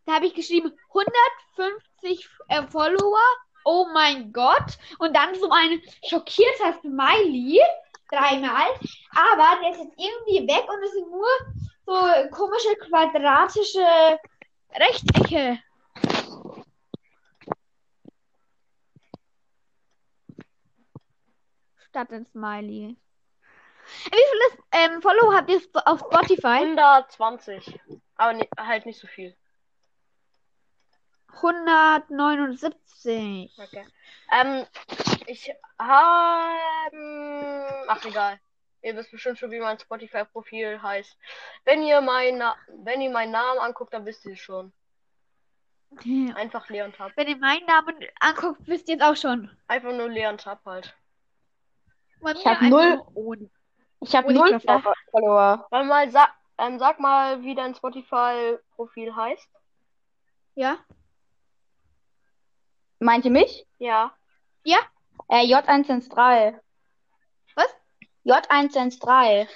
Da habe ich geschrieben 150 äh, Follower. Oh mein Gott. Und dann so ein schockierter Smiley. Dreimal. Aber der ist jetzt irgendwie weg und es sind nur so komische quadratische Rechtecke. Statt ein Smiley. Wie viele ähm, Follower habt ihr auf Spotify? 120. Aber ni- halt nicht so viel. 179. Okay. Ähm, ich habe. Ach, egal. Ihr wisst bestimmt schon, wie mein Spotify-Profil heißt. Wenn ihr, mein, Na- wenn ihr meinen Namen anguckt, dann wisst ihr es schon. Einfach Leon Tab. Wenn ihr meinen Namen anguckt, wisst ihr es auch schon. Einfach nur Leon Tab halt bei ich habe null. Oden. Ich habe null Follower. Weil mal sag, ähm, sag mal, wie dein Spotify-Profil heißt. Ja. Meint ihr mich? Ja. Ja. Äh, J113. Was? J113.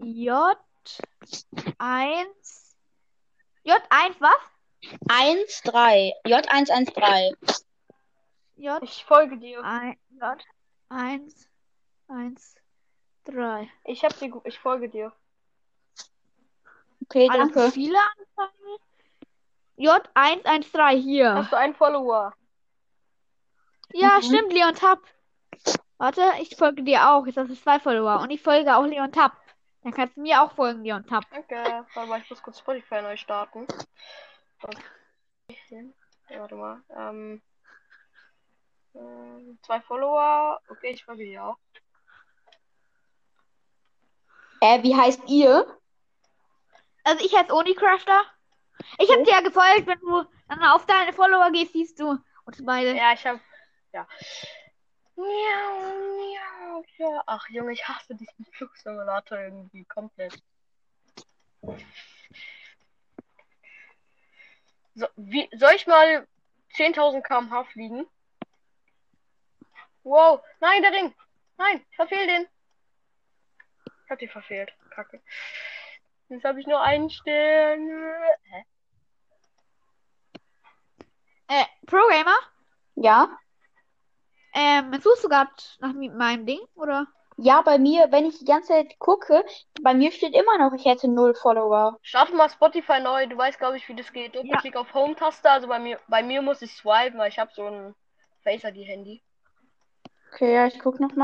J1. J1 was? 1-3. J113. J. Ich folge dir. J1 eins, drei. Ich hab dir, ich folge dir. Okay, Alle danke. Viele Anfragen? J113 hier. Hast du einen Follower? Ja, mhm. stimmt, Leon Tapp. Warte, ich folge dir auch. Jetzt hast du zwei Follower. Und ich folge auch Leon Tapp. Dann kannst du mir auch folgen, Leon Tapp. Danke. Warte mal, ich muss kurz Spotify neu starten. Okay. Warte mal. Ähm, äh, zwei Follower. Okay, ich folge dir auch. Äh, wie heißt ihr? Also ich als Onicrafter. Ich habe Okay. dir ja gefolgt, wenn du dann auf deine Follower gehst, siehst du uns beide. Ja, ich hab. Ja. Miau, miau, ja. Ach, Junge, ich hasse diesen Flugsimulator irgendwie komplett. So, wie, soll ich mal 10.000 km/h fliegen? Wow, nein, der Ring. Nein, verfehl den. Ich hab den verfehlt. Kacke. Jetzt habe ich nur einen Stern. Hä? Äh, Programmer? Ja? Ähm, suchst du gerade nach meinem Ding, oder? Ja, bei mir, wenn ich die ganze Zeit gucke, bei mir steht immer noch, ich hätte null Follower. Starte mal Spotify neu. Du weißt, glaube ich, wie das geht. Doppelklick auf Home-Taste. Also bei mir, bei mir muss ich swipen, weil ich habe so ein Face ID-Handy. Okay, ja, ich guck noch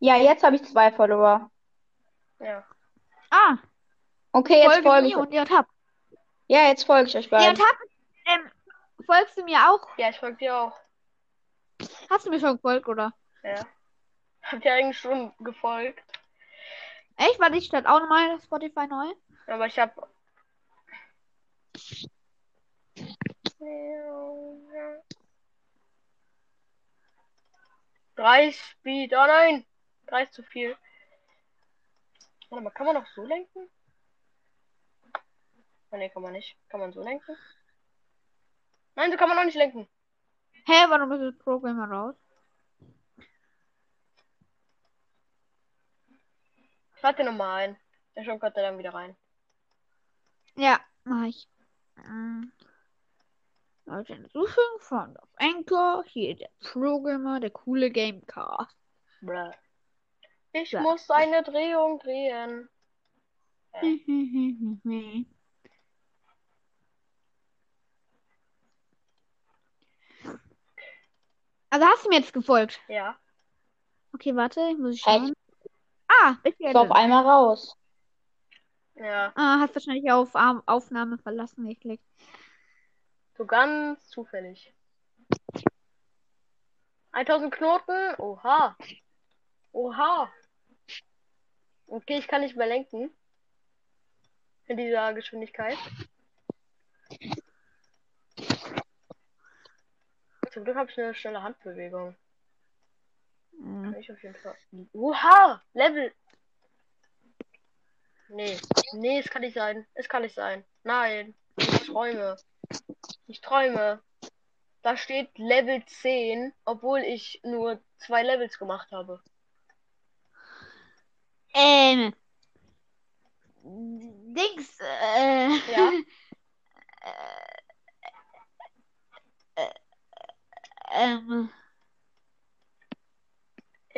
Ja, jetzt habe ich zwei Follower. Ja. Ah, Okay, jetzt folge folge mir ich. und Leon Tab. Ja, jetzt folge ich euch beiden. Tab, ähm, folgst du mir auch? Ja, ich folge dir auch. Hast du mir schon gefolgt, oder? Ja. Hab dir eigentlich schon gefolgt. Echt? War ich statt auch nochmal Spotify neu? Aber ich habe. Drei Speed. Oh nein! Drei ist zu viel. Warte mal, kann man noch so lenken? Oh, nee, kann man nicht. Kann man so lenken? Nein, so kann man noch nicht lenken. Hä, warum ist das Programmer raus? Schreib dir nochmal ein. Der schon kommt dann wieder rein. Ja, mach ich. Ähm, Leute, Suchung von auf Anchor. Hier der Programmer, der coole Gamecast. Bruh. Ich Ja. muss eine Drehung drehen. Also hast du mir jetzt gefolgt? Ja. Okay, warte, ich muss schauen. Ah, ich Ich war auf einmal raus. Ja. Ah, hast wahrscheinlich auf Arm- Aufnahme verlassen geklickt. So ganz zufällig. 1000 Knoten? Oha. Oha. Okay, ich kann nicht mehr lenken. In dieser Geschwindigkeit. Zum Glück habe ich eine schnelle Handbewegung. Hm. Kann ich auf jeden Fall. Oha! Level. Nee. Nee, es kann nicht sein. Es kann nicht sein. Nein. Ich träume. Ich träume. Da steht Level 10, obwohl ich nur zwei Levels gemacht habe. Ähm. Dings, äh. Ja. ähm.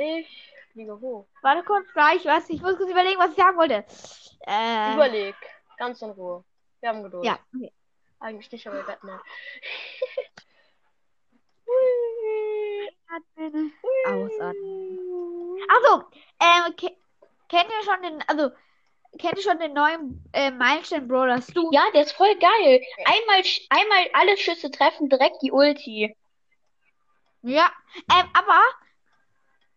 Ich fliege hoch. Warte kurz, gleich, was? Ich muss kurz überlegen, was ich sagen wollte. Äh. Überleg. Ganz in Ruhe. Wir haben Geduld. Ja. okay. Eigentlich nicht, aber wir werden mal. Ausatmen. Also, ähm, ke kennt ihr schon den, also, kennt ihr schon den neuen äh, Meilenstein Brawler Stu? Ja, der ist voll geil. Einmal, einmal alle Schüsse treffen, direkt die Ulti. Ja. Ähm, aber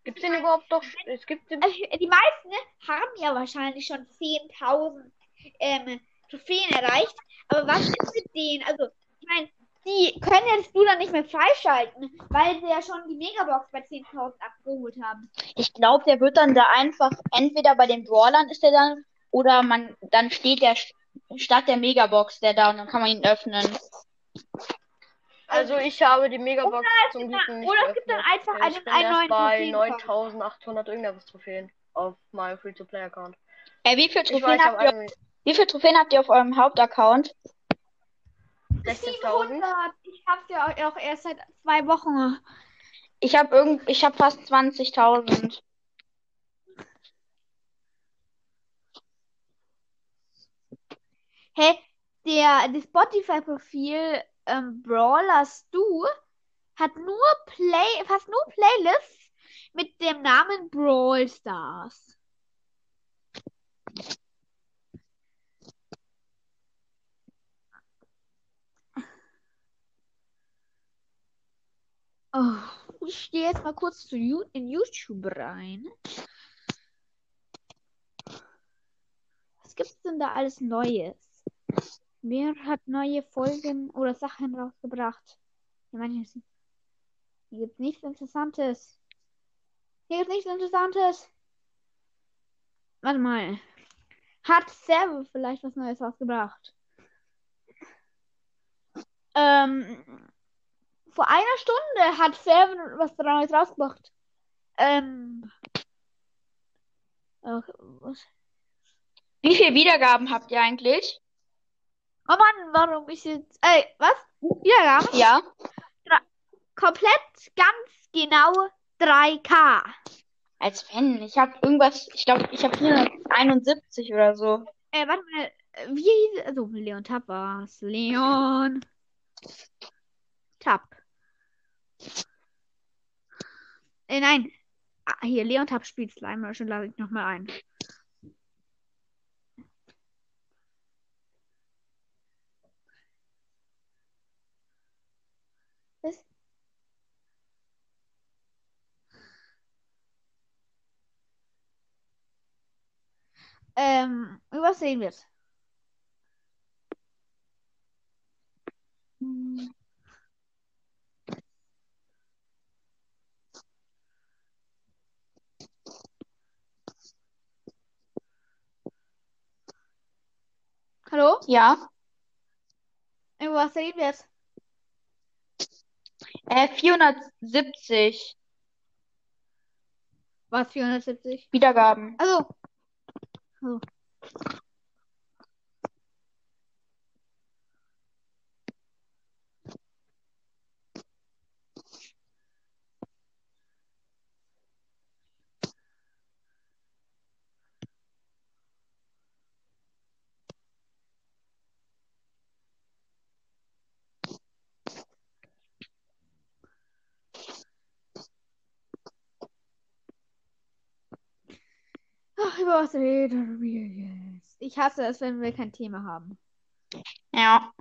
Gibt's den überhaupt doch? Es gibt den. also, die meisten ne, haben ja wahrscheinlich schon 10.000 ähm, Trophäen erreicht. Aber was ist mit denen? Also, ich meine, die können ja das Stu dann nicht mehr freischalten, weil sie ja schon die Megabox bei 10.000 abgeholt haben. Ich glaube, der wird dann da einfach, entweder bei den Brawlern ist der dann, oder man, dann steht der st- statt der Megabox der da und dann kann man ihn öffnen. Also ich habe die Megabox zum Glück nicht oder es gibt dann einfach Ich einen- bin einen erst bei Trophäenkampf. 9800 irgendwas Trophäen auf meinem Free-to-Play-Account. Äh, wie viele Ich Trophäen weiß, ich habt ihr, irgendwie wie viele Trophäen habt ihr auf eurem Hauptaccount? 16.000. 700. Ich hab's ja auch erst seit zwei Wochen. Ich habe irgend, ich habe fast 20.000. Hey, der, das Spotify-Profil ähm, Brawler Stu hat nur Play, fast nur Playlists mit dem Namen Brawl Stars. Oh, ich gehe jetzt mal kurz zu You in YouTube rein. Was gibt's denn da alles Neues? Wer hat neue Folgen oder Sachen rausgebracht? Ich meine, hier gibt's nichts Interessantes. Hier gibt's nichts Interessantes. warte mal. Hat Servo vielleicht was Neues rausgebracht? Ähm, vor einer Stunde hat Servo was Neues rausgebracht. Ähm, was? Wie viele Wiedergaben habt ihr eigentlich? Oh Mann, warum ist jetzt. Ey, was? Wiedergabe? Ja. Komplett ganz genau 3K. Als wenn. Ich habe irgendwas, ich glaube, ich habe 471 oder so. Äh, warte mal. Wie hieß Also, Leon Tapp war's. Leon Tapp. Äh, nein. Ah, hier, Leon Tapp spielt Slime schon lade ich nochmal ein. Was? Ähm, was sehen wir? Hallo? Ja. Was sehen wir? Äh, 470 Was, 470? Wiedergaben. Also. So. Über was reden wir jetzt? Ich hasse es, wenn wir kein Thema haben. Ja.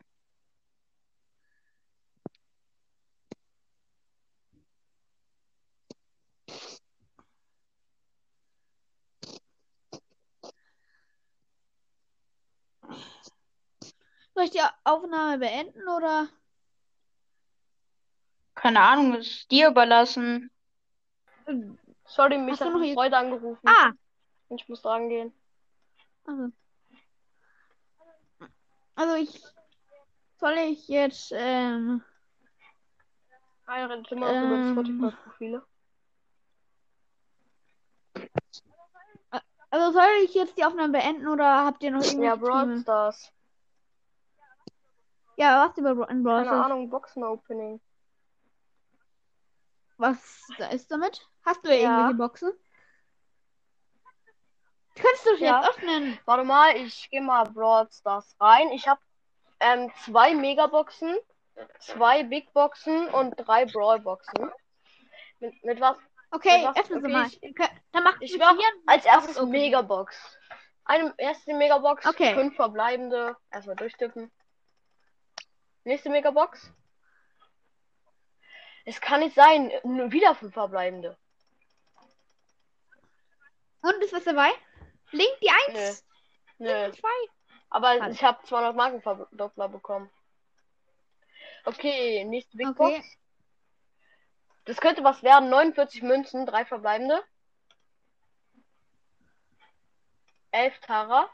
Soll ich die Aufnahme beenden oder? Keine Ahnung, ist dir überlassen. Sorry, mich Hast hat noch Freund angerufen. Ah! Ich muss dran gehen. Also. Also ich. Soll ich jetzt, ähm. Redet immer noch über Ähm. Spotify-Profile. Also soll ich jetzt die Aufnahme beenden oder habt ihr noch Ja, irgendwelche Brawl? Stars. Ja, was über in Brawl Keine? Ahnung, Boxen-Opening. Was da ist damit? Hast du Ja. irgendwelche Boxen? Du kannst doch Ja. jetzt öffnen. Warte mal, ich gehe mal Brawl Stars rein. Ich habe ähm, zwei Megaboxen, zwei Big Boxen und drei Brawl Boxen. Mit, mit was? Okay, was- öffne sie okay, mal. ich- Dann macht Ich mit mach als erstes Opening. Megabox. Eine erste Megabox, Okay. fünf verbleibende. Erstmal durchtippen. Nächste Megabox. Es kann nicht sein, nur wieder fünf verbleibende. Und ist was dabei? Link die 1. Nö. Nö. Link 2. Aber Schade. ich habe 200 Marken Verdoppler bekommen. Okay, nächste Big Okay. Box. Das könnte was werden. 49 Münzen, drei verbleibende. 11 Tara.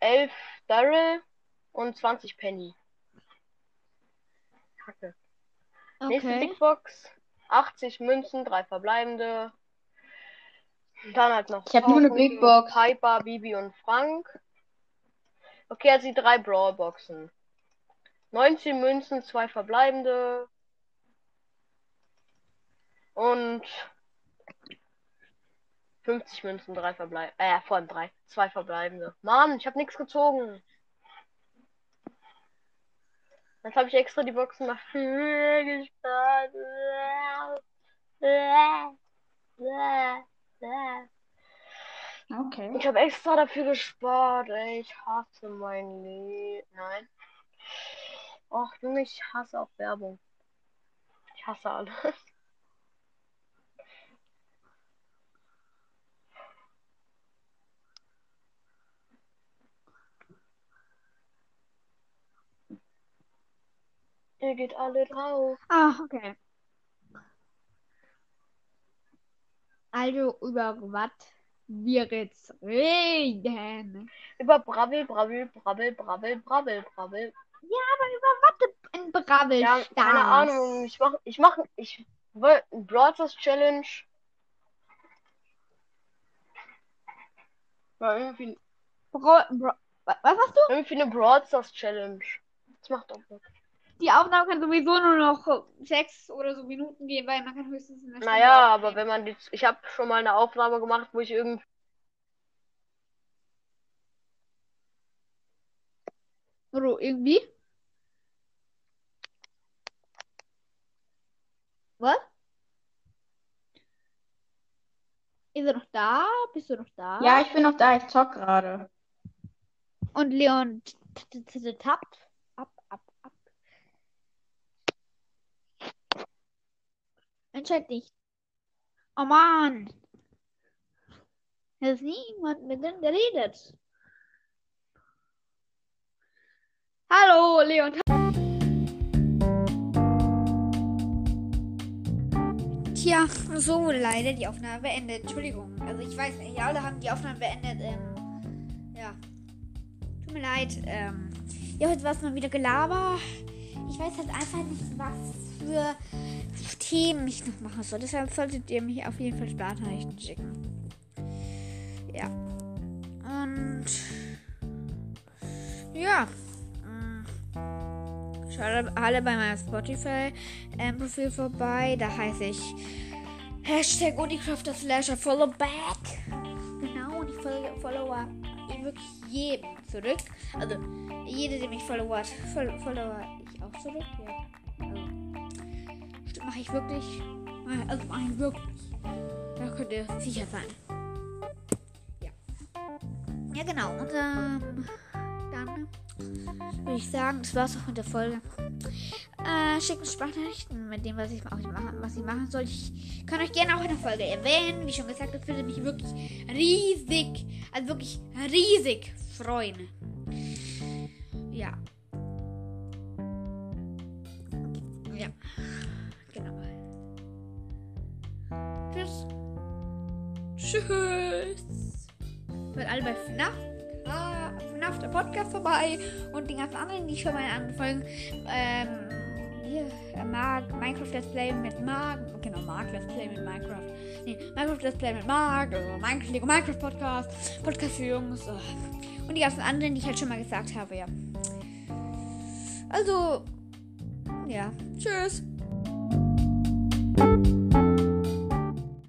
11 Daryl und 20 Penny. Kacke. Nächste Okay. Big Box. 80 Münzen, drei verbleibende. Dann halt noch. Ich hab nur eine Big Box. Piper, Bibi und Frank. Okay, also die drei Brawl Boxen. 19 Münzen, zwei verbleibende. Und 50 Münzen, drei verbleibende. Äh, vor allem drei. Zwei verbleibende. Mann, ich habe nichts gezogen. Jetzt habe ich extra die Boxen nach gespart. Okay. Ich habe extra dafür gespart, ey. Ich hasse mein Leben. Nein. Och, Junge, ich hasse auch Werbung. Ich hasse alles. Ihr geht alle drauf. Ah, okay. Also über was wir jetzt reden. Über Brabbel, Brabbel, Brabbel, Brabbel, Brabbel, Brabbel. Aber über was in Brabbel Ja, keine Ahnung. Ich mach, ich mach, ich will ein Broadcast Challenge. War irgendwie, Bro, Bro, wa- was hast du? irgendwie eine Broadcast Challenge. Das macht doch was. Die Aufnahme kann sowieso nur noch sechs oder so Minuten gehen, weil man kann höchstens eine Stunde Naja, aber aufnehmen. wenn man die, ich habe schon mal eine Aufnahme gemacht, wo ich irgendwie Oder irgendwie? Was? Ist er noch da? Bist du noch da? Ja, ich bin noch da, ich zock gerade. Und Leon tappt. Entscheid dich. Oh Mann. Da ist niemand mit dem geredet. Hallo, Leon. Tja, so leider die Aufnahme beendet. Entschuldigung. Also ich weiß nicht, alle haben die Aufnahme beendet. Ähm, ja. Tut mir leid. Ähm, ja, heute war es mal wieder Gelaber. Ich weiß halt einfach nicht, was für Themen ich noch machen soll. Deshalb solltet ihr mich auf jeden Fall Sprachnachrichten schicken. Ja. Und ja. Mm. Schaut alle bei meinem Spotify-Profil vorbei. Da heiße ich Hashtag Unicrafter Slasher Followback. Genau, und ich folge, follower wirklich jedem zurück. Also, jeder, der mich followert, fol follower ich auch zurück. Ja. Mache ich wirklich. Also, mache ich wirklich. Da könnt ihr sicher sein. Ja. Ja, genau. Und ähm, dann würde ich sagen, das war's auch mit der Folge. Äh, schickt uns Sprachnachrichten mit dem, was ich, was ich, machen, was ich machen soll. Ich kann euch gerne auch in der Folge erwähnen. Wie schon gesagt, das würde mich wirklich riesig, also wirklich riesig freuen. Ja. Ja. Tschüss. Hört alle bei FNAF. FNAF der Podcast vorbei. Und die ganzen anderen, die schon mal Folgen. Ähm, hier, äh, Mark, Minecraft Let's Play mit Mark. Genau, Mark Let's Play mit Minecraft. Nee, Minecraft Let's Play mit Mark. Also Minecraft, Lego Minecraft Podcast. Podcast für Jungs. Und die ganzen anderen, die ich halt schon mal gesagt habe, ja. Also, ja. Tschüss.